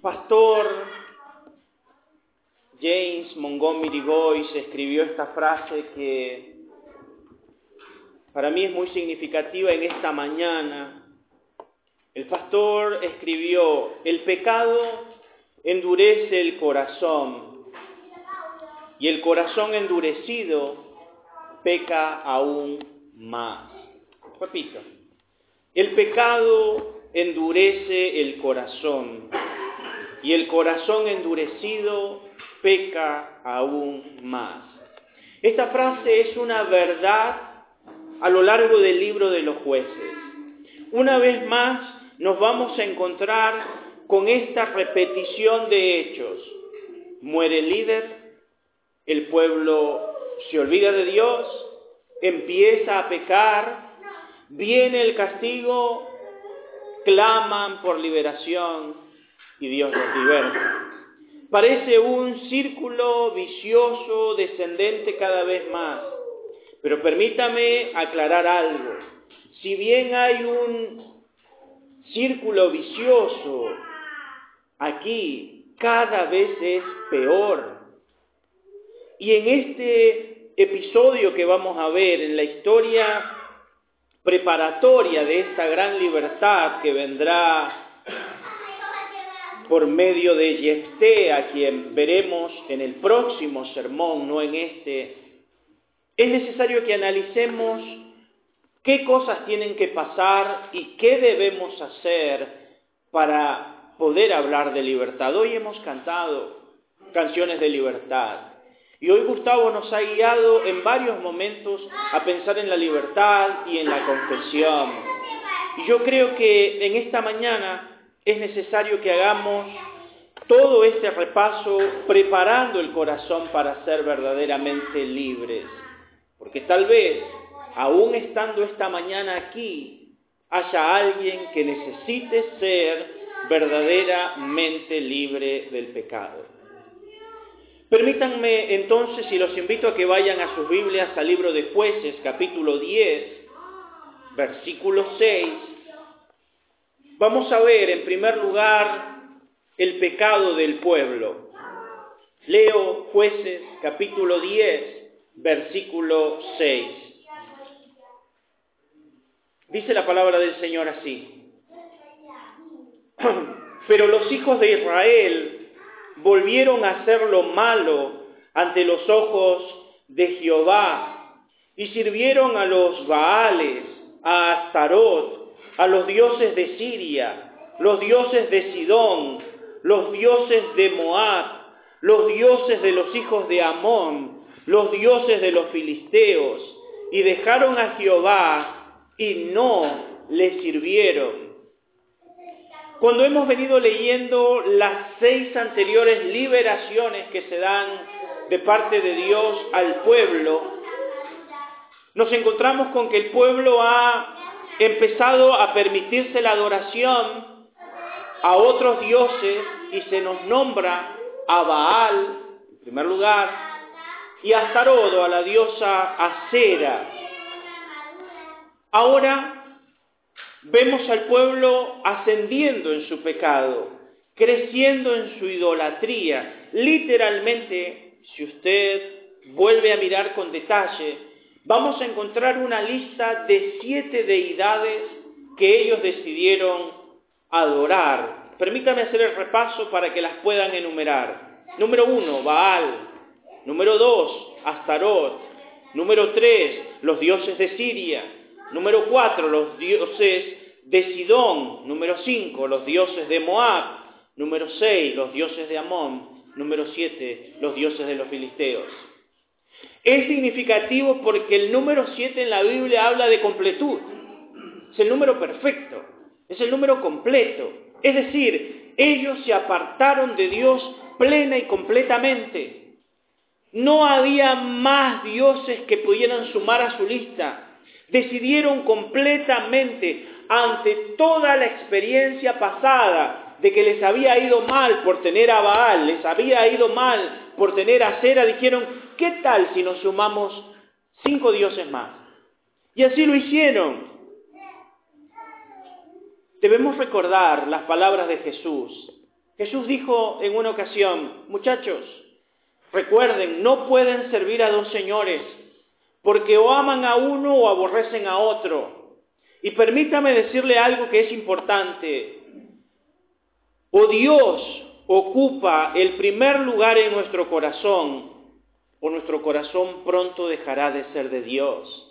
Pastor James Montgomery Boyce escribió esta frase que para mí es muy significativa en esta mañana. El pastor escribió, el pecado endurece el corazón y el corazón endurecido peca aún más. Repito, el pecado endurece el corazón y el corazón endurecido peca aún más. Esta frase es una verdad a lo largo del libro de los jueces. Una vez más nos vamos a encontrar con esta repetición de hechos. Muere el líder, el pueblo se olvida de Dios, empieza a pecar, viene el castigo, claman por liberación y Dios los liberta. Parece un círculo vicioso, descendente cada vez más. Pero permítame aclarar algo. Si bien hay un círculo vicioso, aquí cada vez es peor. Y en este episodio que vamos a ver, en la historia preparatoria de esta gran libertad que vendrá por medio de Jefté, a quien veremos en el próximo sermón, no en este, es necesario que analicemos qué cosas tienen que pasar y qué debemos hacer para poder hablar de libertad. Hoy hemos cantado canciones de libertad. Y hoy Gustavo nos ha guiado en varios momentos a pensar en la libertad y en la confesión. Y yo creo que en esta mañana es necesario que hagamos todo este repaso preparando el corazón para ser verdaderamente libres. Porque tal vez, aún estando esta mañana aquí, haya alguien que necesite ser verdaderamente libre del pecado. Permítanme entonces, y los invito a que vayan a sus Biblias al libro de jueces, capítulo 10, versículo 6, Vamos a ver en primer lugar el pecado del pueblo. Leo jueces capítulo 10, versículo 6. Dice la palabra del Señor así. Pero los hijos de Israel volvieron a hacer lo malo ante los ojos de Jehová y sirvieron a los Baales, a Astarot, a los dioses de Siria, los dioses de Sidón, los dioses de Moab, los dioses de los hijos de Amón, los dioses de los filisteos, y dejaron a Jehová y no le sirvieron. Cuando hemos venido leyendo las seis anteriores liberaciones que se dan de parte de Dios al pueblo, nos encontramos con que el pueblo ha empezado a permitirse la adoración a otros dioses y se nos nombra a Baal, en primer lugar, y a Astarodo, a la diosa Acera. Ahora vemos al pueblo ascendiendo en su pecado, creciendo en su idolatría. Literalmente, si usted vuelve a mirar con detalle, vamos a encontrar una lista de siete deidades que ellos decidieron adorar. Permítame hacer el repaso para que las puedan enumerar. Número uno, Baal. Número dos, Astarot. Número tres, los dioses de Siria. Número cuatro, los dioses de Sidón. Número cinco, los dioses de Moab. Número seis, los dioses de Amón. Número siete, los dioses de los filisteos. Es significativo porque el número 7 en la Biblia habla de completud. Es el número perfecto, es el número completo. Es decir, ellos se apartaron de Dios plena y completamente. No había más dioses que pudieran sumar a su lista. Decidieron completamente ante toda la experiencia pasada de que les había ido mal por tener a Baal, les había ido mal por tener a Cera, dijeron, ¿qué tal si nos sumamos cinco dioses más? Y así lo hicieron. debemos recordar las palabras de Jesús. Jesús dijo en una ocasión, muchachos, recuerden, no pueden servir a dos señores, porque o aman a uno o aborrecen a otro. Y permítame decirle algo que es importante. O Dios ocupa el primer lugar en nuestro corazón, o nuestro corazón pronto dejará de ser de Dios.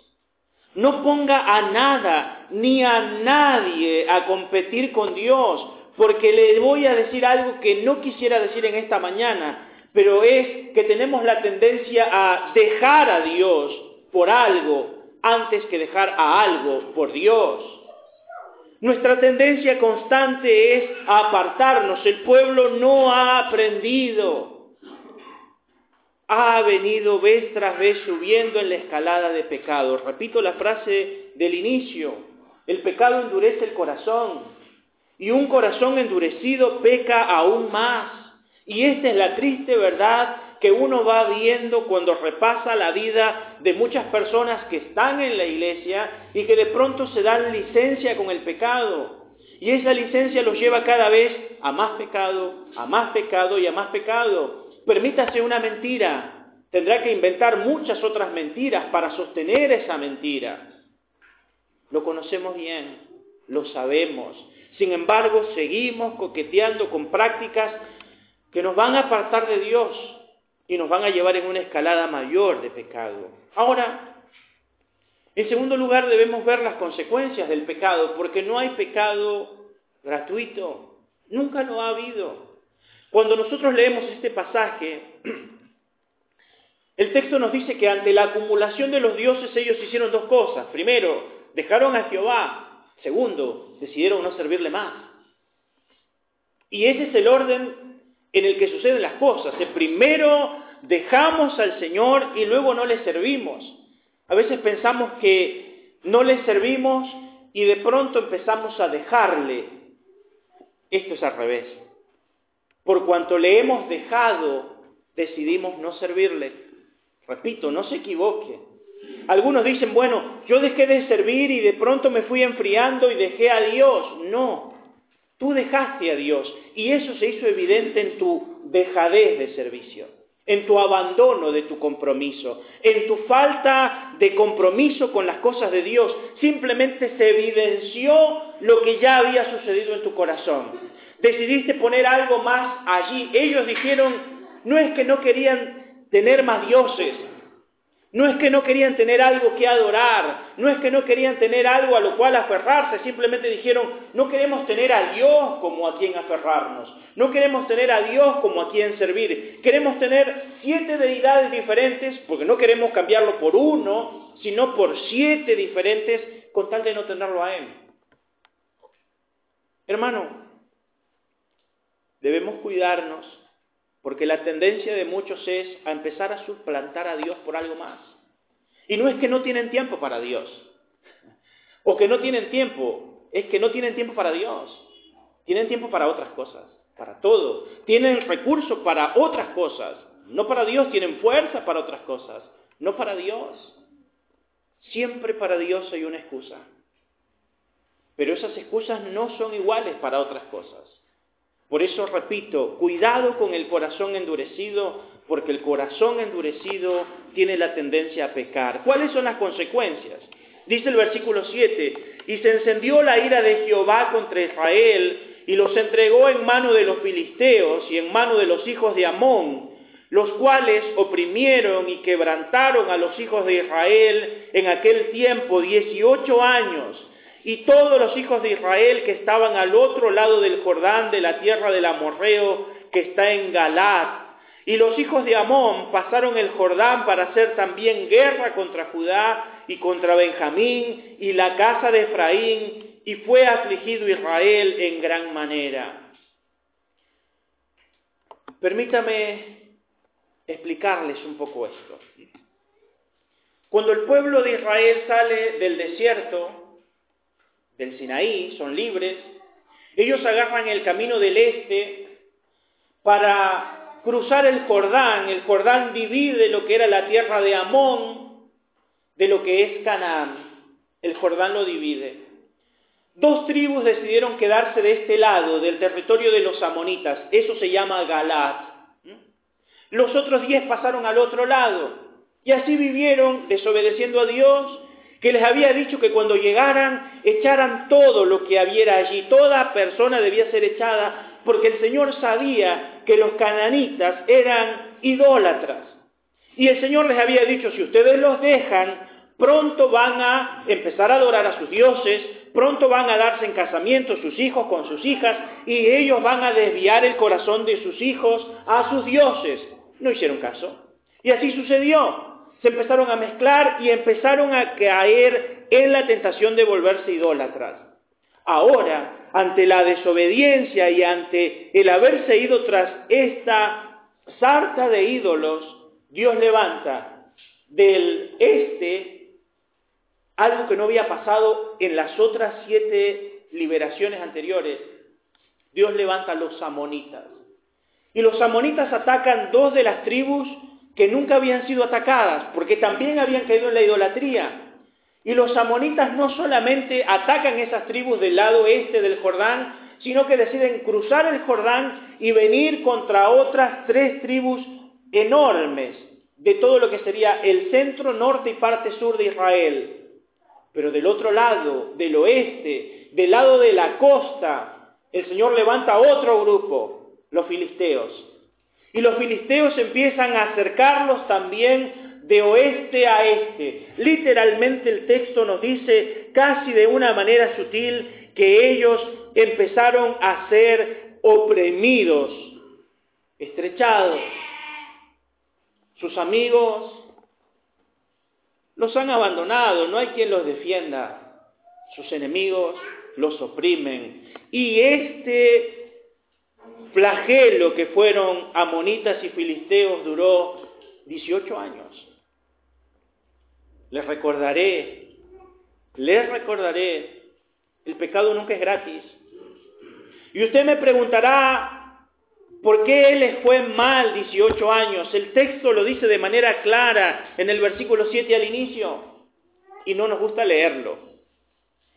No ponga a nada ni a nadie a competir con Dios, porque le voy a decir algo que no quisiera decir en esta mañana, pero es que tenemos la tendencia a dejar a Dios por algo antes que dejar a algo por Dios. Nuestra tendencia constante es apartarnos. El pueblo no ha aprendido. Ha venido vez tras vez subiendo en la escalada de pecado. Repito la frase del inicio. El pecado endurece el corazón. Y un corazón endurecido peca aún más. Y esta es la triste verdad que uno va viendo cuando repasa la vida de muchas personas que están en la iglesia y que de pronto se dan licencia con el pecado. Y esa licencia los lleva cada vez a más pecado, a más pecado y a más pecado. Permítase una mentira. Tendrá que inventar muchas otras mentiras para sostener esa mentira. Lo conocemos bien, lo sabemos. Sin embargo, seguimos coqueteando con prácticas que nos van a apartar de Dios, y nos van a llevar en una escalada mayor de pecado. Ahora, en segundo lugar debemos ver las consecuencias del pecado, porque no hay pecado gratuito, nunca lo ha habido. Cuando nosotros leemos este pasaje, el texto nos dice que ante la acumulación de los dioses ellos hicieron dos cosas. Primero, dejaron a Jehová. Segundo, decidieron no servirle más. Y ese es el orden en el que suceden las cosas. primero dejamos al Señor y luego no le servimos. A veces pensamos que no le servimos y de pronto empezamos a dejarle. Esto es al revés. Por cuanto le hemos dejado, decidimos no servirle. Repito, no se equivoque. Algunos dicen, bueno, yo dejé de servir y de pronto me fui enfriando y dejé a Dios. No, Tú dejaste a Dios y eso se hizo evidente en tu dejadez de servicio, en tu abandono de tu compromiso, en tu falta de compromiso con las cosas de Dios. Simplemente se evidenció lo que ya había sucedido en tu corazón. Decidiste poner algo más allí. Ellos dijeron, no es que no querían tener más dioses, no es que no querían tener algo que adorar, no es que no querían tener algo a lo cual aferrarse, simplemente dijeron, no queremos tener a Dios como a quien aferrarnos, no queremos tener a Dios como a quien servir, queremos tener siete deidades diferentes, porque no queremos cambiarlo por uno, sino por siete diferentes, con tal de no tenerlo a Él. Hermano, debemos cuidarnos porque la tendencia de muchos es a empezar a suplantar a Dios por algo más. Y no es que no tienen tiempo para Dios, o que no tienen tiempo, es que no tienen tiempo para Dios. Tienen tiempo para otras cosas, para todo. Tienen recursos para otras cosas. No para Dios, tienen fuerza para otras cosas. No para Dios. Siempre para Dios hay una excusa. Pero esas excusas no son iguales para otras cosas. Por eso repito, cuidado con el corazón endurecido, porque el corazón endurecido tiene la tendencia a pecar. ¿Cuáles son las consecuencias? Dice el versículo 7, y se encendió la ira de Jehová contra Israel, y los entregó en mano de los filisteos y en mano de los hijos de Amón, los cuales oprimieron y quebrantaron a los hijos de Israel en aquel tiempo dieciocho años y todos los hijos de Israel que estaban al otro lado del Jordán, de la tierra del Amorreo, que está en Galat. Y los hijos de Amón pasaron el Jordán para hacer también guerra contra Judá y contra Benjamín y la casa de Efraín, y fue afligido Israel en gran manera. Permítame explicarles un poco esto. Cuando el pueblo de Israel sale del desierto, del Sinaí, son libres. Ellos agarran el camino del este para cruzar el Jordán. El Jordán divide lo que era la tierra de Amón de lo que es Canaán. El Jordán lo divide. dos tribus decidieron quedarse de este lado, del territorio de los amonitas. Eso se llama Galat. Los otros diez pasaron al otro lado. Y así vivieron desobedeciendo a Dios, que les había dicho que cuando llegaran echaran todo lo que había allí. Toda persona debía ser echada porque el Señor sabía que los cananitas eran idólatras. Y el Señor les había dicho, si ustedes los dejan, pronto van a empezar a adorar a sus dioses, pronto van a darse en casamiento sus hijos con sus hijas, y ellos van a desviar el corazón de sus hijos a sus dioses. No hicieron caso. Y así sucedió. Se empezaron a mezclar y empezaron a caer en la tentación de volverse idólatras. Ahora, ante la desobediencia y ante el haberse ido tras esta sarta de ídolos, Dios levanta del este algo que no había pasado en las otras siete liberaciones anteriores. Dios levanta a los amonitas. Y los amonitas atacan dos de las tribus que nunca habían sido atacadas, porque también habían caído en la idolatría. Y los amonitas no solamente atacan esas tribus del lado este del Jordán, sino que deciden cruzar el Jordán y venir contra otras tres tribus enormes de todo lo que sería el centro, norte y parte sur de Israel. Pero del otro lado, del oeste, del lado de la costa, el Señor levanta otro grupo, los filisteos. Y los filisteos empiezan a acercarlos también de oeste a este. Literalmente el texto nos dice casi de una manera sutil que ellos empezaron a ser oprimidos, estrechados. Sus amigos los han abandonado, no hay quien los defienda. Sus enemigos los oprimen. Y este flagelo que fueron amonitas y filisteos duró 18 años. Les recordaré, les recordaré, el pecado nunca es gratis. Y usted me preguntará, ¿Por qué les fue mal 18 años? El texto lo dice de manera clara en el versículo 7 al inicio y no nos gusta leerlo.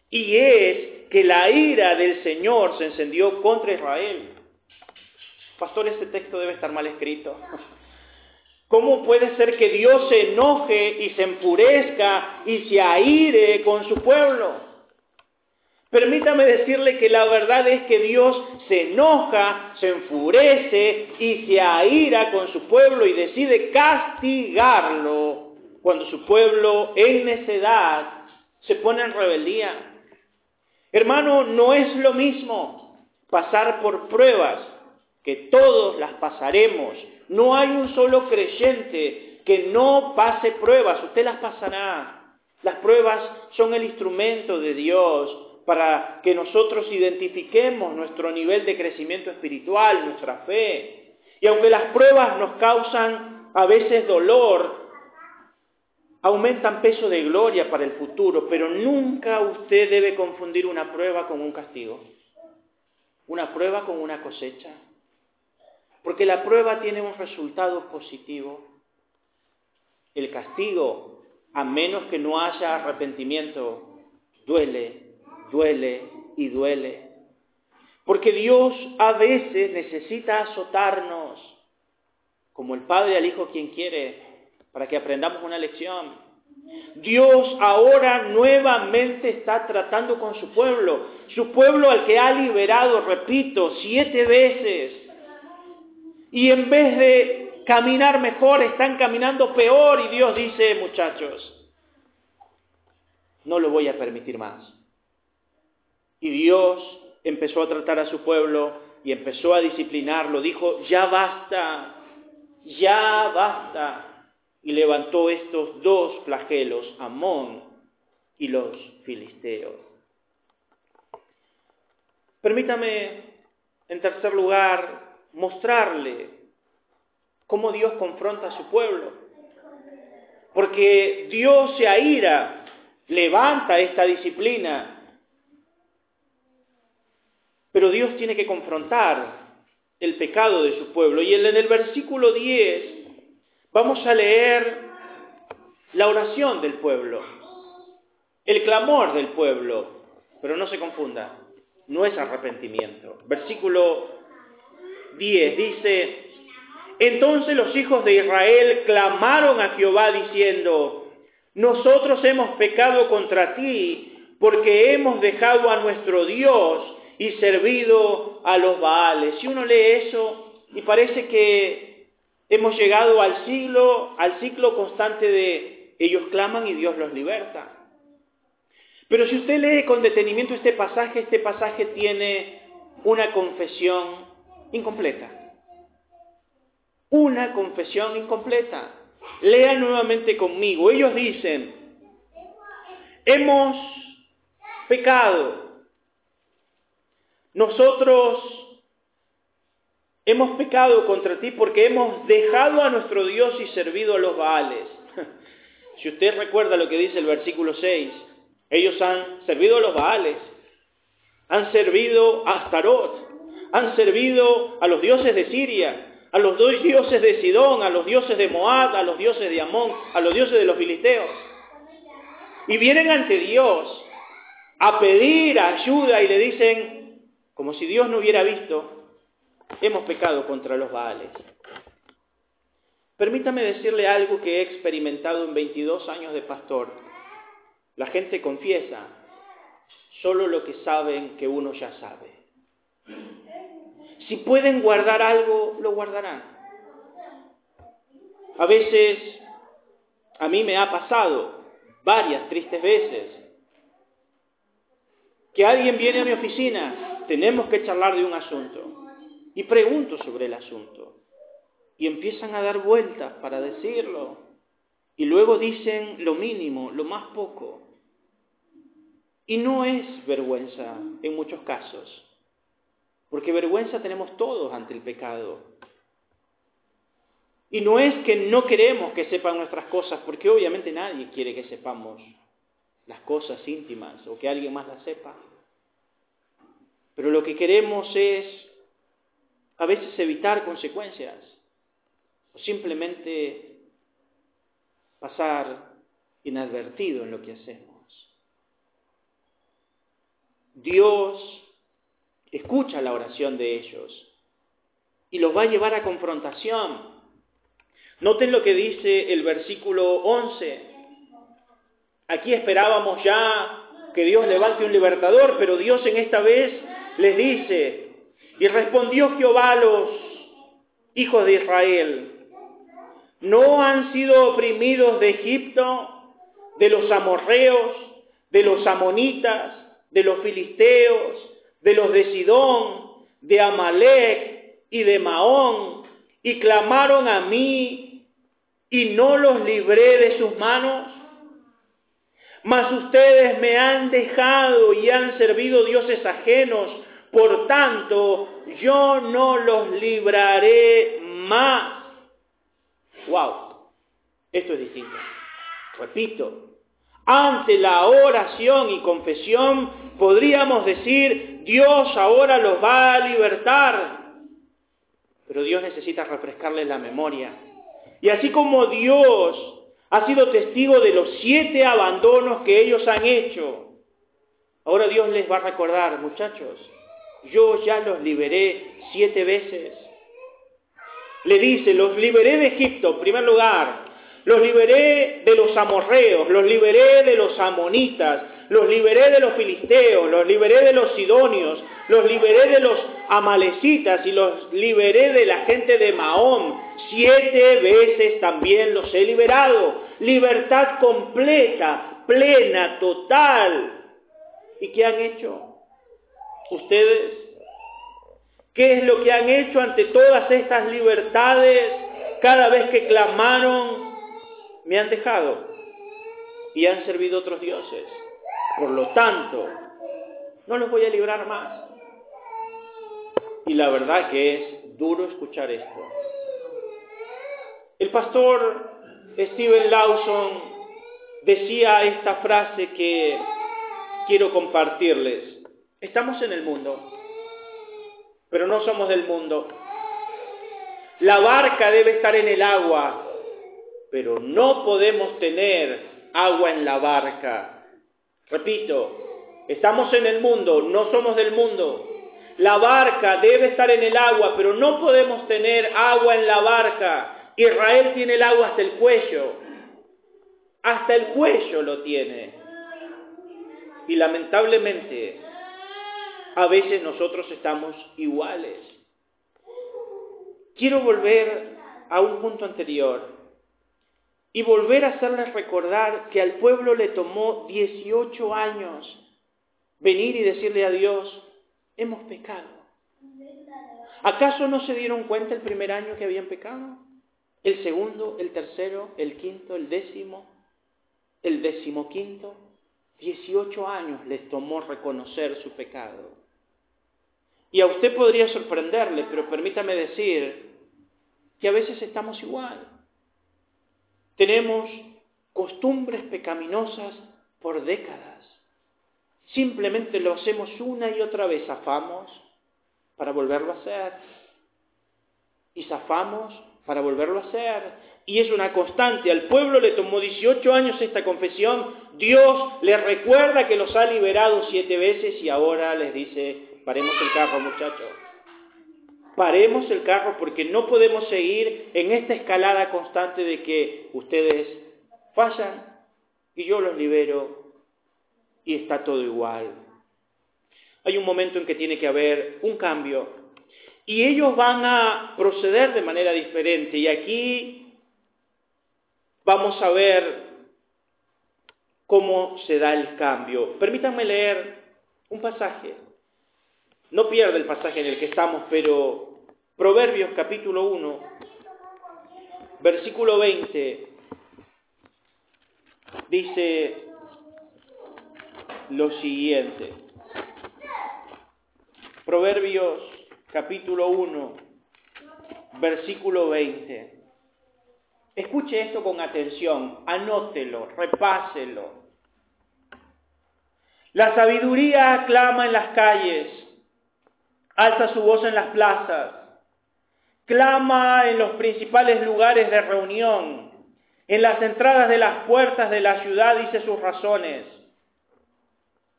Y es que la ira del Señor se encendió contra Israel. Pastor, este texto debe estar mal escrito. ¿Cómo puede ser que Dios se enoje y se enfurezca y se aire con su pueblo? Permítame decirle que la verdad es que Dios se enoja, se enfurece y se aira con su pueblo y decide castigarlo cuando su pueblo en necedad se pone en rebeldía. Hermano, no es lo mismo pasar por pruebas, que todos las pasaremos. No hay un solo creyente que no pase pruebas, usted las pasará. Las pruebas son el instrumento de Dios para que nosotros identifiquemos nuestro nivel de crecimiento espiritual, nuestra fe. Y aunque las pruebas nos causan a veces dolor, aumentan peso de gloria para el futuro, pero nunca usted debe confundir una prueba con un castigo, una prueba con una cosecha, porque la prueba tiene un resultado positivo. El castigo, a menos que no haya arrepentimiento, duele duele y duele. Porque Dios a veces necesita azotarnos, como el Padre al Hijo quien quiere, para que aprendamos una lección. Dios ahora nuevamente está tratando con su pueblo, su pueblo al que ha liberado, repito, siete veces. Y en vez de caminar mejor, están caminando peor y Dios dice, muchachos, no lo voy a permitir más. Y Dios empezó a tratar a su pueblo y empezó a disciplinarlo. Dijo, ya basta, ya basta. Y levantó estos dos flagelos, Amón y los filisteos. Permítame, en tercer lugar, mostrarle cómo Dios confronta a su pueblo. Porque Dios se aira, levanta esta disciplina pero Dios tiene que confrontar el pecado de su pueblo. Y en el versículo 10 vamos a leer la oración del pueblo, el clamor del pueblo. Pero no se confunda, no es arrepentimiento. Versículo 10 dice, entonces los hijos de Israel clamaron a Jehová diciendo, nosotros hemos pecado contra ti porque hemos dejado a nuestro Dios y servido a los Baales. Si uno lee eso y parece que hemos llegado al siglo, al ciclo constante de ellos claman y Dios los liberta. Pero si usted lee con detenimiento este pasaje, este pasaje tiene una confesión incompleta. Una confesión incompleta. Lea nuevamente conmigo. Ellos dicen, hemos pecado. Nosotros hemos pecado contra ti porque hemos dejado a nuestro Dios y servido a los Baales. Si usted recuerda lo que dice el versículo 6, ellos han servido a los Baales, han servido a Astarot, han servido a los dioses de Siria, a los dos dioses de Sidón, a los dioses de Moab, a los dioses de Amón, a los dioses de los filisteos. Y vienen ante Dios a pedir ayuda y le dicen, como si Dios no hubiera visto, hemos pecado contra los Baales. Permítame decirle algo que he experimentado en 22 años de pastor. La gente confiesa solo lo que saben que uno ya sabe. Si pueden guardar algo, lo guardarán. A veces, a mí me ha pasado varias tristes veces, que alguien viene a mi oficina, tenemos que charlar de un asunto, y pregunto sobre el asunto, y empiezan a dar vueltas para decirlo, y luego dicen lo mínimo, lo más poco. Y no es vergüenza en muchos casos, porque vergüenza tenemos todos ante el pecado. Y no es que no queremos que sepan nuestras cosas, porque obviamente nadie quiere que sepamos las cosas íntimas o que alguien más las sepa. Pero lo que queremos es a veces evitar consecuencias o simplemente pasar inadvertido en lo que hacemos. Dios escucha la oración de ellos y los va a llevar a confrontación. Noten lo que dice el versículo 11. Aquí esperábamos ya que Dios levante un libertador, pero Dios en esta vez les dice, y respondió Jehová a los hijos de Israel, ¿no han sido oprimidos de Egipto, de los amorreos, de los amonitas, de los filisteos, de los de Sidón, de Amalek y de Maón, y clamaron a mí, y no los libré de sus manos. Mas ustedes me han dejado y han servido dioses ajenos, por tanto yo no los libraré más. Wow, esto es distinto. Repito, ante la oración y confesión podríamos decir, Dios ahora los va a libertar. Pero Dios necesita refrescarles la memoria. Y así como Dios ha sido testigo de los siete abandonos que ellos han hecho, ahora Dios les va a recordar, muchachos, yo ya los liberé siete veces. Le dice, los liberé de Egipto, en primer lugar, los liberé de los amorreos, los liberé de los amonitas, los liberé de los filisteos, los liberé de los sidonios, los liberé de los amalecitas y los liberé de la gente de Mahón. Siete veces también los he liberado. Libertad completa, plena, total. ¿Y qué han hecho? ¿Ustedes? ¿Qué es lo que han hecho ante todas estas libertades cada vez que clamaron me han dejado y han servido otros dioses. Por lo tanto, no los voy a librar más. Y la verdad que es duro escuchar esto. El pastor Steven Lawson decía esta frase que quiero compartirles. Estamos en el mundo, pero no somos del mundo. La barca debe estar en el agua, pero no podemos tener agua en la barca. Repito, Estamos en el mundo, no somos del mundo. La barca debe estar en el agua, pero no podemos tener agua en la barca. Israel tiene el agua hasta el cuello. Hasta el cuello lo tiene. Y lamentablemente, a veces nosotros estamos iguales. Quiero volver a un punto anterior y volver a hacerles recordar que al pueblo le tomó 18 años venir y decirle a Dios, hemos pecado. ¿Acaso no se dieron cuenta el primer año que habían pecado? ¿El segundo, el tercero, el quinto, el décimo, el decimoquinto? 18 años les tomó reconocer su pecado. Y a usted podría sorprenderle, pero permítame decir que a veces estamos igual. Tenemos costumbres pecaminosas por décadas. Simplemente lo hacemos una y otra vez, zafamos para volverlo a hacer. Y zafamos para volverlo a hacer. Y es una constante. Al pueblo le tomó 18 años esta confesión. Dios les recuerda que los ha liberado siete veces y ahora les dice, paremos el carro muchachos. Paremos el carro porque no podemos seguir en esta escalada constante de que ustedes fallan y yo los libero y está todo igual. Hay un momento en que tiene que haber un cambio y ellos van a proceder de manera diferente y aquí vamos a ver cómo se da el cambio. Permítanme leer un pasaje. No pierda el pasaje en el que estamos, pero Proverbios capítulo 1, versículo 20, dice lo siguiente. Proverbios capítulo 1, versículo 20. Escuche esto con atención, anótelo, repáselo. La sabiduría aclama en las calles, alza su voz en las plazas clama en los principales lugares de reunión, en las entradas de las puertas de la ciudad dice sus razones.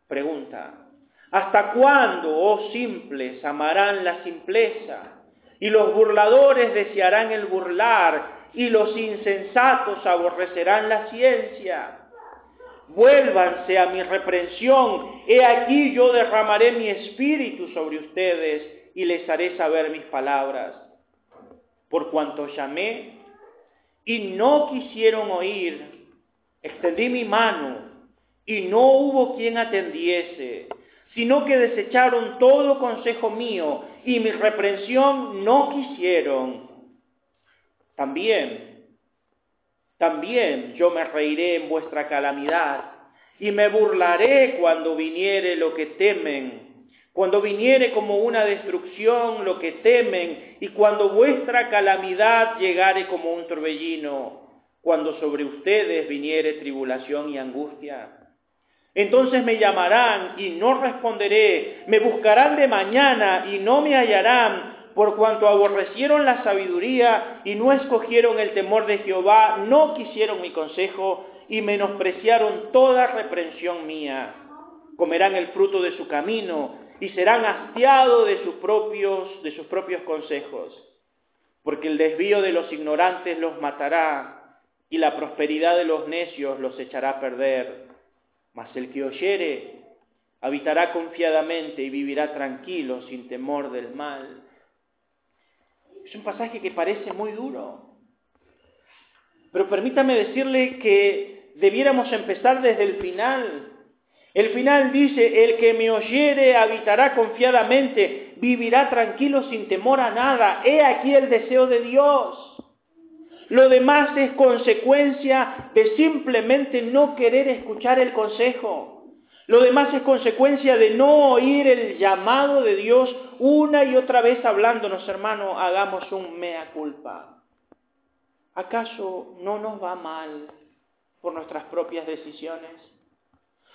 Pregunta, ¿hasta cuándo, oh simples, amarán la simpleza? Y los burladores desearán el burlar, y los insensatos aborrecerán la ciencia. Vuélvanse a mi reprensión, he aquí yo derramaré mi espíritu sobre ustedes y les haré saber mis palabras por cuanto llamé y no quisieron oír, extendí mi mano y no hubo quien atendiese, sino que desecharon todo consejo mío y mi reprensión no quisieron. También, también yo me reiré en vuestra calamidad y me burlaré cuando viniere lo que temen cuando viniere como una destrucción lo que temen, y cuando vuestra calamidad llegare como un torbellino, cuando sobre ustedes viniere tribulación y angustia. Entonces me llamarán y no responderé, me buscarán de mañana y no me hallarán, por cuanto aborrecieron la sabiduría y no escogieron el temor de Jehová, no quisieron mi consejo y menospreciaron toda reprensión mía. Comerán el fruto de su camino y serán hastiados de sus propios, de sus propios consejos, porque el desvío de los ignorantes los matará y la prosperidad de los necios los echará a perder. Mas el que oyere habitará confiadamente y vivirá tranquilo sin temor del mal. Es un pasaje que parece muy duro, pero permítame decirle que debiéramos empezar desde el final el final dice, el que me oyere habitará confiadamente, vivirá tranquilo sin temor a nada. He aquí el deseo de Dios. Lo demás es consecuencia de simplemente no querer escuchar el consejo. Lo demás es consecuencia de no oír el llamado de Dios una y otra vez hablándonos, hermano, hagamos un mea culpa. ¿Acaso no nos va mal por nuestras propias decisiones?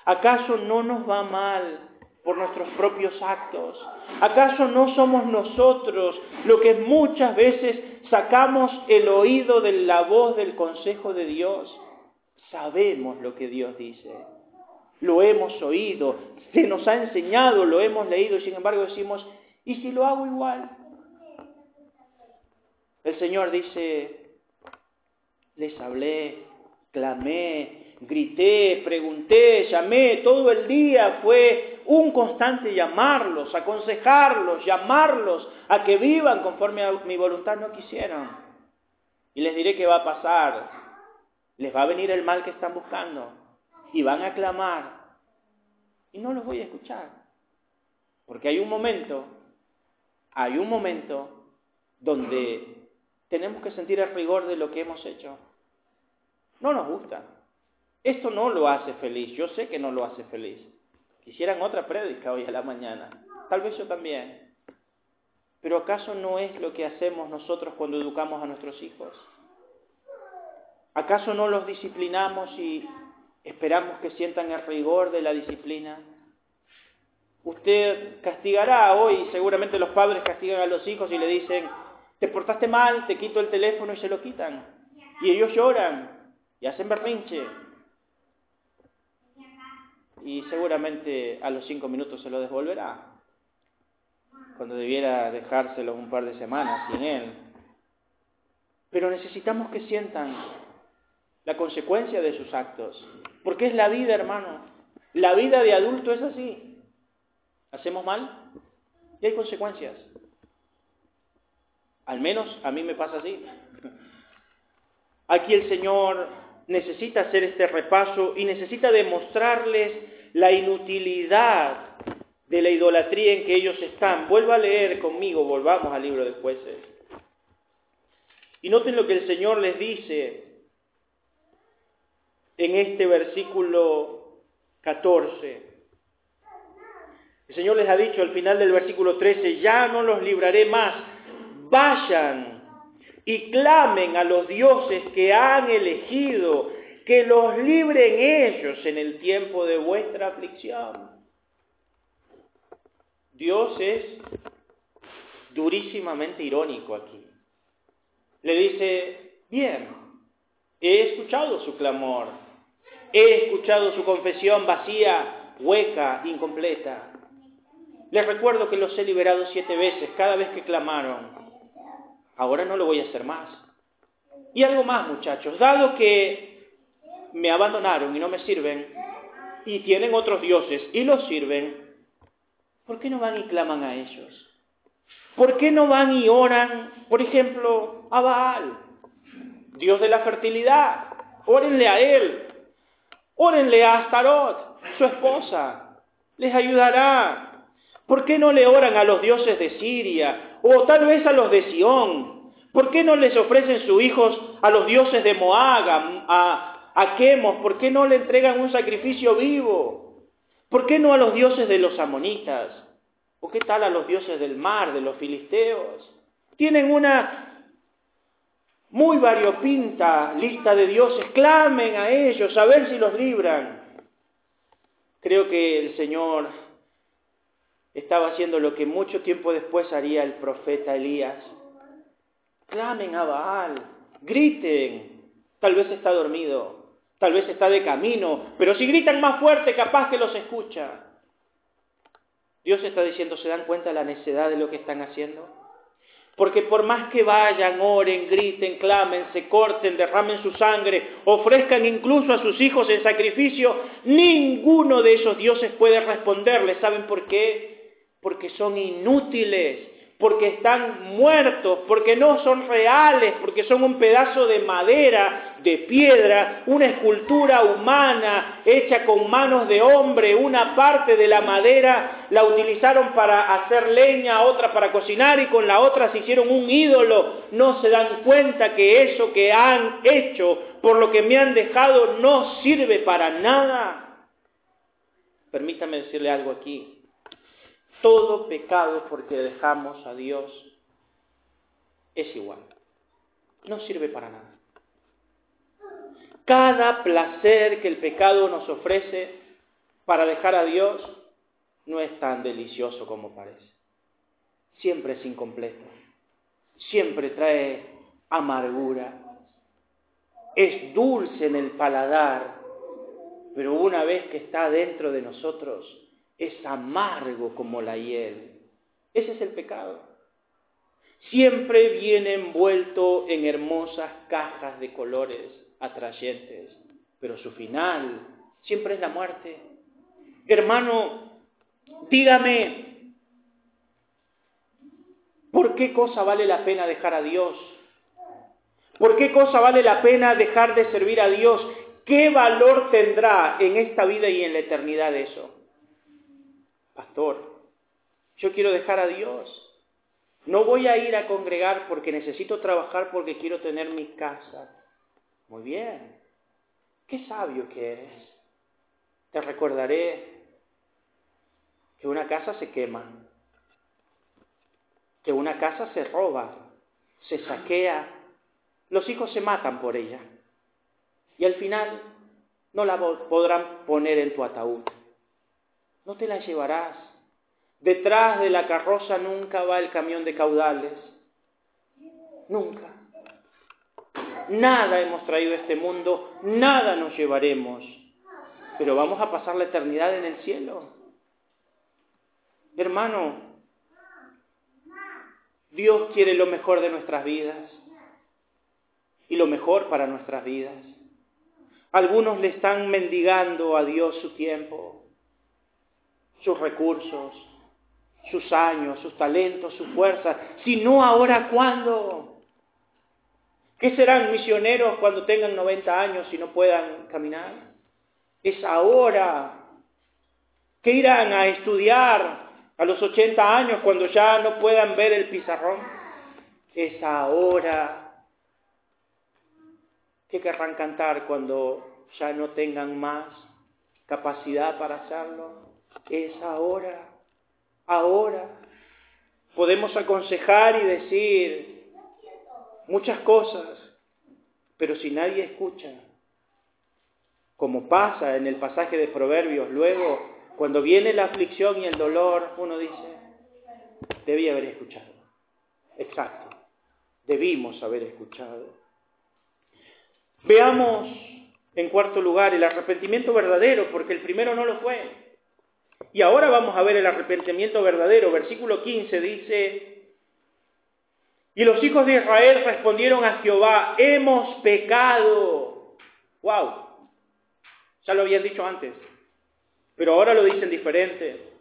¿Acaso no nos va mal por nuestros propios actos? ¿Acaso no somos nosotros lo que muchas veces sacamos el oído de la voz del consejo de Dios? Sabemos lo que Dios dice. lo hemos oído, se nos ha enseñado, lo hemos leído y sin embargo decimos, ¿y si lo hago igual? El Señor dice, les hablé, clamé, grité, pregunté, llamé, todo el día fue un constante llamarlos, aconsejarlos, llamarlos a que vivan conforme a mi voluntad no quisieron. Y les diré qué va a pasar. Les va a venir el mal que están buscando y van a clamar y no los voy a escuchar. Porque hay un momento, hay un momento donde tenemos que sentir el rigor de lo que hemos hecho. No nos gusta. Esto no lo hace feliz. Yo sé que no lo hace feliz. Quisieran otra prédica hoy a la mañana. Tal vez yo también. Pero ¿acaso no es lo que hacemos nosotros cuando educamos a nuestros hijos? ¿Acaso no los disciplinamos y esperamos que sientan el rigor de la disciplina? Usted castigará hoy, seguramente los padres castigan a los hijos y le dicen, te portaste mal, te quito el teléfono y se lo quitan. Y ellos lloran y hacen berrinche. Y seguramente a los cinco minutos se lo devolverá, cuando debiera dejárselo un par de semanas sin él. Pero necesitamos que sientan la consecuencia de sus actos, porque es la vida, hermano. La vida de adulto es así. Hacemos mal y hay consecuencias. Al menos a mí me pasa así. Aquí el Señor necesita hacer este repaso y necesita demostrarles la inutilidad de la idolatría en que ellos están. Vuelva a leer conmigo, volvamos al libro de jueces. Y noten lo que el Señor les dice en este versículo 14. El Señor les ha dicho al final del versículo 13, ya no los libraré más, vayan y clamen a los dioses que han elegido, que los libren ellos en el tiempo de vuestra aflicción. Dios es durísimamente irónico aquí. Le dice, bien, he escuchado su clamor, he escuchado su confesión vacía, hueca, incompleta. Les recuerdo que los he liberado siete veces cada vez que clamaron ahora no lo voy a hacer más. Y algo más, muchachos, dado que me abandonaron y no me sirven, y tienen otros dioses y los sirven, ¿por qué no van y claman a ellos? ¿Por qué no van y oran, por ejemplo, a Baal, Dios de la fertilidad? Órenle a él, órenle a Astarot, su esposa, les ayudará. ¿Por qué no le oran a los dioses de Siria o tal vez a los de Sión. ¿Por qué no les ofrecen sus hijos a los dioses de Moab, a, a? ¿Por qué no le entregan un sacrificio vivo? ¿Por qué no a los dioses de los amonitas? ¿O qué tal a los dioses del mar, de los filisteos? Tienen una muy variopinta lista de dioses. Clamen a ellos a ver si los libran. Creo que el Señor estaba haciendo lo que mucho tiempo después haría el profeta Elías. Clamen a Baal, griten. Tal vez está dormido, tal vez está de camino, pero si gritan más fuerte, capaz que los escucha. Dios está diciendo, ¿se dan cuenta de la necedad de lo que están haciendo? Porque por más que vayan, oren, griten, clamen, se corten, derramen su sangre, ofrezcan incluso a sus hijos en sacrificio, ninguno de esos dioses puede responderles. ¿Saben por qué? Porque son inútiles, porque están muertos, porque no son reales, porque son un pedazo de madera, de piedra, una escultura humana hecha con manos de hombre, una parte de la madera la utilizaron para hacer leña, otra para cocinar y con la otra se hicieron un ídolo. No se dan cuenta que eso que han hecho, por lo que me han dejado, no sirve para nada. Permítame decirle algo aquí todo pecado porque dejamos a Dios es igual. No sirve para nada. Cada placer que el pecado nos ofrece para dejar a Dios no es tan delicioso como parece. Siempre es incompleto. Siempre trae amargura. Es dulce en el paladar, pero una vez que está dentro de nosotros, es amargo como la hiel. Ese es el pecado. Siempre viene envuelto en hermosas cajas de colores atrayentes, pero su final siempre es la muerte. Hermano, dígame, ¿por qué cosa vale la pena dejar a Dios? ¿Por qué cosa vale la pena dejar de servir a Dios? ¿Qué valor tendrá en esta vida y en la eternidad eso? Pastor, yo quiero dejar a Dios. No voy a ir a congregar porque necesito trabajar porque quiero tener mi casa. Muy bien. Qué sabio que eres. Te recordaré que una casa se quema, que una casa se roba, se saquea, los hijos se matan por ella y al final no la podrán poner en tu ataúd. No te la llevarás. Detrás de la carroza nunca va el camión de caudales. Nunca. Nada hemos traído a este mundo, nada nos llevaremos, pero vamos a pasar la eternidad en el cielo. Hermano, Dios quiere lo mejor de nuestras vidas y lo mejor para nuestras vidas. Algunos le están mendigando a Dios su tiempo, sus recursos, sus años, sus talentos, su fuerza. Si no ahora, ¿cuándo? ¿Qué serán misioneros cuando tengan 90 años y no puedan caminar? Es ahora. ¿Qué irán a estudiar a los 80 años cuando ya no puedan ver el pizarrón? Es ahora. ¿Qué querrán cantar cuando ya no tengan más capacidad para hacerlo? Es ahora, ahora. Podemos aconsejar y decir muchas cosas, pero si nadie escucha, como pasa en el pasaje de Proverbios, luego, cuando viene la aflicción y el dolor, uno dice, debí haber escuchado. Exacto, debimos haber escuchado. Veamos, en cuarto lugar, el arrepentimiento verdadero, porque el primero no lo fue. Y ahora vamos a ver el arrepentimiento verdadero. Versículo 15 dice, y los hijos de Israel respondieron a Jehová, hemos pecado. ¡Wow! Ya lo habían dicho antes, pero ahora lo dicen diferente.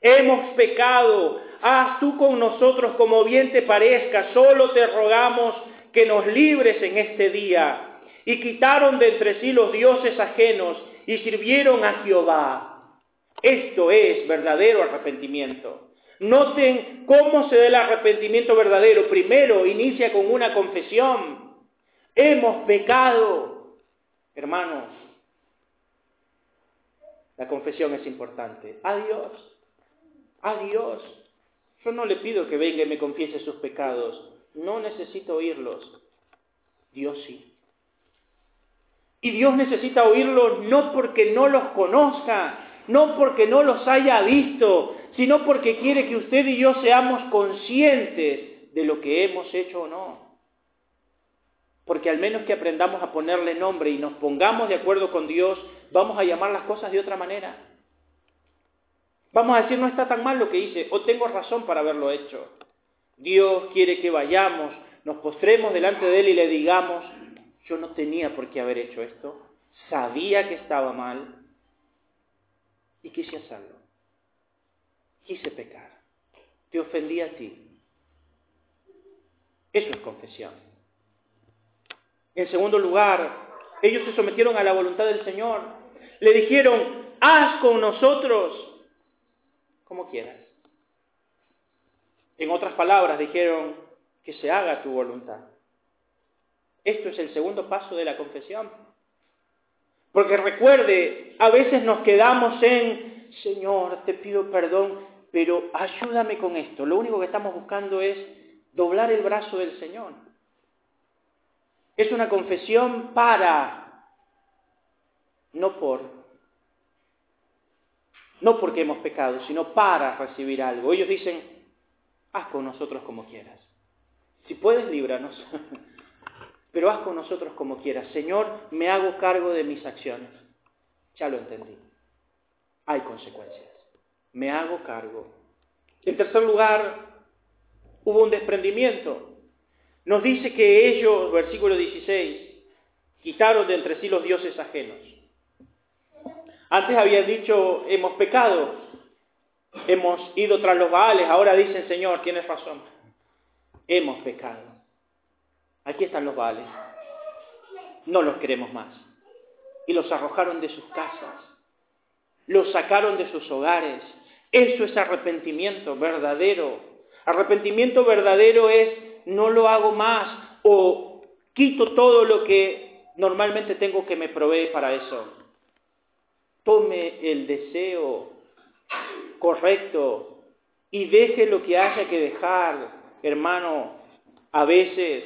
Hemos pecado, haz tú con nosotros como bien te parezca, solo te rogamos que nos libres en este día. Y quitaron de entre sí los dioses ajenos y sirvieron a Jehová. Esto es verdadero arrepentimiento. Noten cómo se da el arrepentimiento verdadero. Primero inicia con una confesión. Hemos pecado. Hermanos, la confesión es importante. Adiós. Adiós. Yo no le pido que venga y me confiese sus pecados no necesito oírlos. Dios sí. Y Dios necesita oírlos no porque no los conozca, no porque no los haya visto, sino porque quiere que usted y yo seamos conscientes de lo que hemos hecho o no. Porque al menos que aprendamos a ponerle nombre y nos pongamos de acuerdo con Dios, vamos a llamar las cosas de otra manera. Vamos a decir, no está tan mal lo que hice, o tengo razón para haberlo hecho. Dios quiere que vayamos, nos postremos delante de Él y le digamos, yo no tenía por qué haber hecho esto, sabía que estaba mal y quise hacerlo. Quise pecar, te ofendí a ti. Eso es confesión. En segundo lugar, ellos se sometieron a la voluntad del Señor. Le dijeron, haz con nosotros como quieras. En otras palabras, dijeron que se haga tu voluntad. Esto es el segundo paso de la confesión. Porque recuerde, a veces nos quedamos en, Señor, te pido perdón, pero ayúdame con esto. Lo único que estamos buscando es doblar el brazo del Señor. Es una confesión para, no por, no porque hemos pecado, sino para recibir algo. Ellos dicen, haz con nosotros como quieras. Si puedes, líbranos, pero haz con nosotros como quieras. Señor, me hago cargo de mis acciones. Ya lo entendí. Hay consecuencias. Me hago cargo. En tercer lugar, hubo un desprendimiento. Nos dice que ellos, versículo 16, quitaron de entre sí los dioses ajenos. Antes habían dicho, hemos pecado, hemos ido tras los baales, ahora dicen, Señor, tienes razón, hemos pecado. Aquí están los baales, no los queremos más. Y los arrojaron de sus casas, los sacaron de sus hogares. Eso es arrepentimiento verdadero. Arrepentimiento verdadero es no lo hago más o quito todo lo que normalmente tengo que me provee para eso tome el deseo correcto y deje lo que haya que dejar, hermano. A veces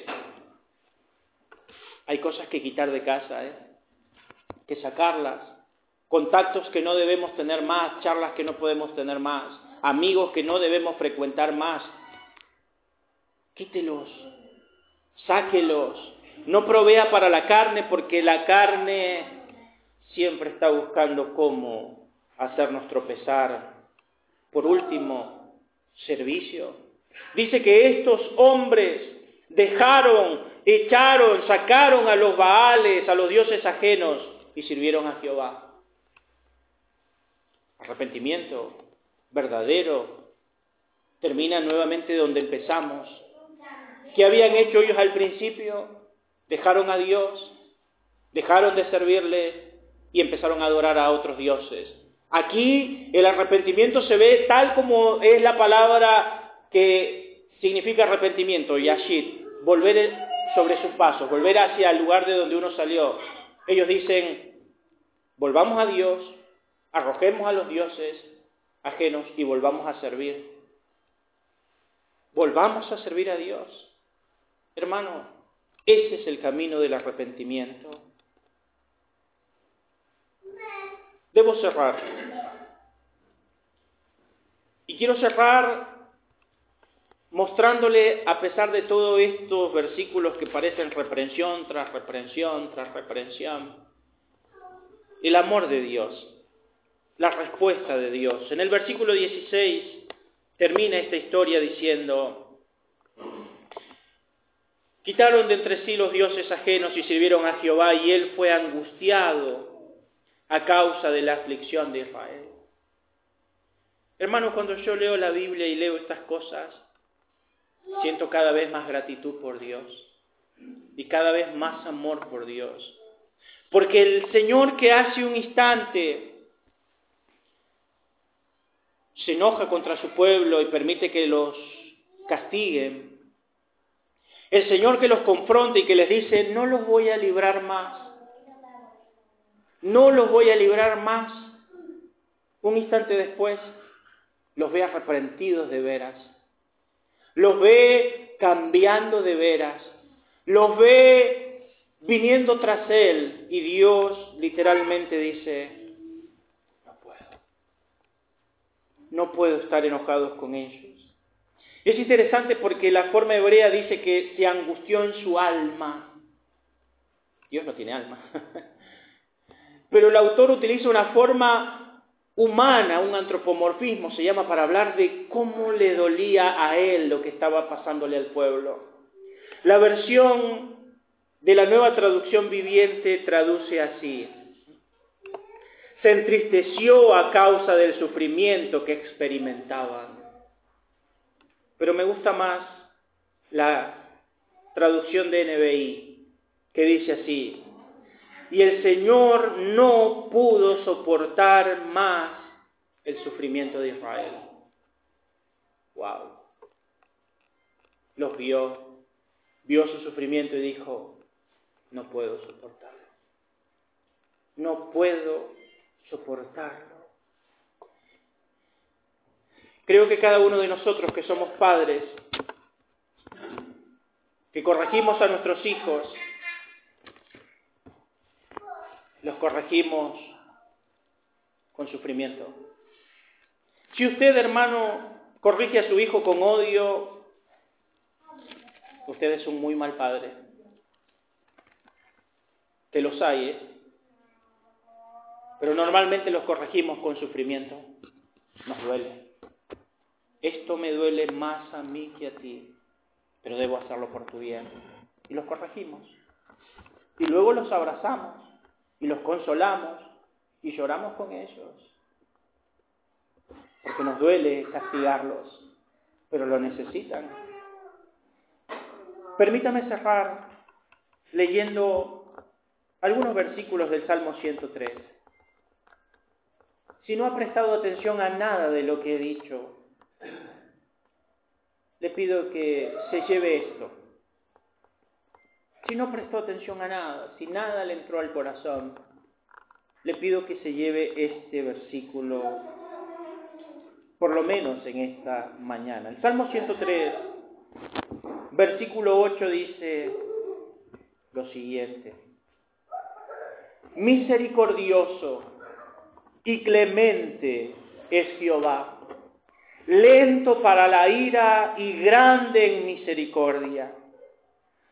hay cosas que quitar de casa, ¿eh? que sacarlas, contactos que no debemos tener más, charlas que no podemos tener más, amigos que no debemos frecuentar más. Quítelos, sáquelos, no provea para la carne porque la carne siempre está buscando cómo hacernos tropezar. Por último, servicio. Dice que estos hombres dejaron, echaron, sacaron a los Baales, a los dioses ajenos y sirvieron a Jehová. Arrepentimiento verdadero termina nuevamente donde empezamos. ¿Qué habían hecho ellos al principio? Dejaron a Dios, dejaron de servirle, y empezaron a adorar a otros dioses. Aquí el arrepentimiento se ve tal como es la palabra que significa arrepentimiento, yashid, volver sobre sus pasos, volver hacia el lugar de donde uno salió. Ellos dicen, volvamos a Dios, arrojemos a los dioses ajenos y volvamos a servir. Volvamos a servir a Dios. Hermano, ese es el camino del arrepentimiento. Debo cerrar. Y quiero cerrar mostrándole, a pesar de todos estos versículos que parecen reprensión tras reprensión tras reprensión, el amor de Dios, la respuesta de Dios. En el versículo 16 termina esta historia diciendo, quitaron de entre sí los dioses ajenos y sirvieron a Jehová y él fue angustiado a causa de la aflicción de Israel. Hermano, cuando yo leo la Biblia y leo estas cosas, siento cada vez más gratitud por Dios y cada vez más amor por Dios. Porque el Señor que hace un instante se enoja contra su pueblo y permite que los castiguen, el Señor que los confronta y que les dice, no los voy a librar más, no los voy a librar más. Un instante después los ve arrepentidos de veras, los ve cambiando de veras, los ve viniendo tras Él y Dios literalmente dice, no puedo, no puedo estar enojados con ellos. Es interesante porque la forma hebrea dice que se angustió en su alma. Dios no tiene alma. Pero el autor utiliza una forma humana, un antropomorfismo, se llama para hablar de cómo le dolía a él lo que estaba pasándole al pueblo. La versión de la nueva traducción viviente traduce así. Se entristeció a causa del sufrimiento que experimentaban. Pero me gusta más la traducción de NBI, que dice así, y el Señor no pudo soportar más el sufrimiento de Israel. Wow. Los vio, vio su sufrimiento y dijo, no puedo soportarlo. No puedo soportarlo. Creo que cada uno de nosotros que somos padres, que corregimos a nuestros hijos, los corregimos con sufrimiento. Si usted, hermano, corrige a su hijo con odio, usted es un muy mal padre. Que los hay, ¿eh? pero normalmente los corregimos con sufrimiento. Nos duele. Esto me duele más a mí que a ti, pero debo hacerlo por tu bien. Y los corregimos. Y luego los abrazamos y los consolamos y lloramos con ellos. Porque nos duele castigarlos, pero lo necesitan. Permítame cerrar leyendo algunos versículos del Salmo 103. Si no ha prestado atención a nada de lo que he dicho, le pido que se lleve esto. Si no prestó atención a nada, si nada le entró al corazón, le pido que se lleve este versículo, por lo menos en esta mañana. El Salmo 103, versículo 8 dice lo siguiente. Misericordioso y clemente es Jehová, lento para la ira y grande en misericordia.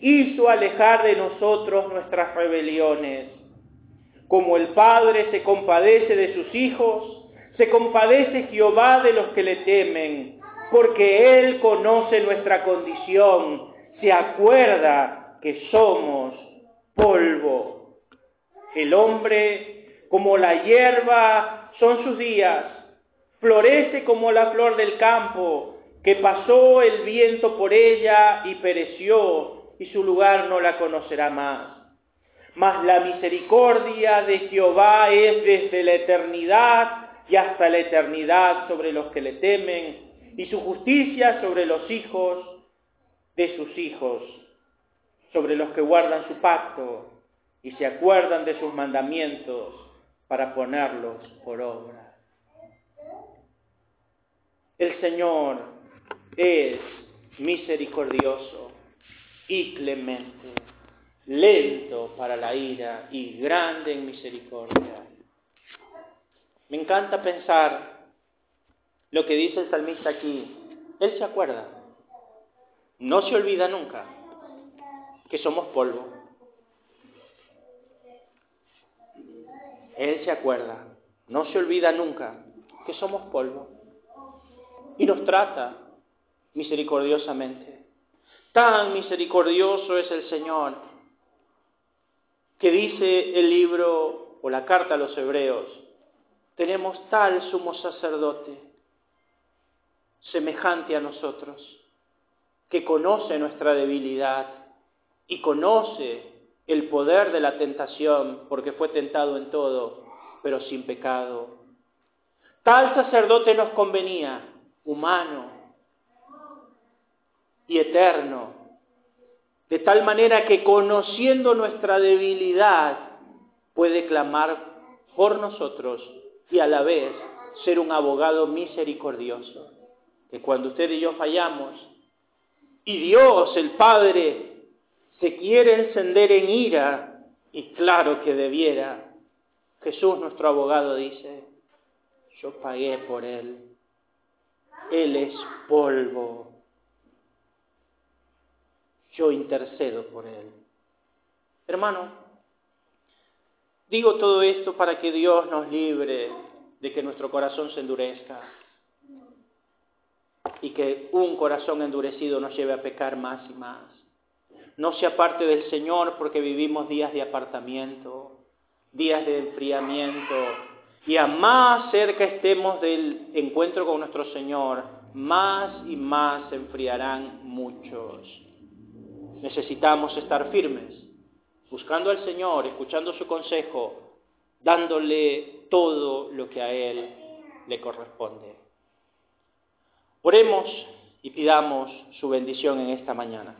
hizo alejar de nosotros nuestras rebeliones. Como el Padre se compadece de sus hijos, se compadece Jehová de los que le temen, porque Él conoce nuestra condición, se acuerda que somos polvo. El hombre, como la hierba, son sus días, florece como la flor del campo, que pasó el viento por ella y pereció, y su lugar no la conocerá más. Mas la misericordia de Jehová es desde la eternidad y hasta la eternidad sobre los que le temen, y su justicia sobre los hijos de sus hijos, sobre los que guardan su pacto y se acuerdan de sus mandamientos para ponerlos por obra. El Señor es misericordioso y clemente, lento para la ira y grande en misericordia. Me encanta pensar lo que dice el salmista aquí. Él se acuerda, no se olvida nunca que somos polvo Él se acuerda, no se olvida nunca que somos polvo y nos trata misericordiosamente. Tan misericordioso es el Señor que dice el libro o la carta a los hebreos, tenemos tal sumo sacerdote semejante a nosotros, que conoce nuestra debilidad y conoce el poder de la tentación, porque fue tentado en todo, pero sin pecado. Tal sacerdote nos convenía, humano y eterno, de tal manera que conociendo nuestra debilidad puede clamar por nosotros y a la vez ser un abogado misericordioso. Que cuando usted y yo fallamos, y Dios, el Padre, se quiere encender en ira, y claro que debiera, Jesús nuestro abogado dice, yo pagué por él, él es polvo, yo intercedo por él. Hermano, digo todo esto para que Dios nos libre de que nuestro corazón se endurezca y que un corazón endurecido nos lleve a pecar más y más no se aparte del Señor porque vivimos días de apartamiento, días de enfriamiento, y a más cerca estemos del encuentro con nuestro Señor, más y más se enfriarán muchos. Necesitamos estar firmes, buscando al Señor, escuchando su consejo, dándole todo lo que a Él le corresponde. Oremos y pidamos su bendición en esta mañana.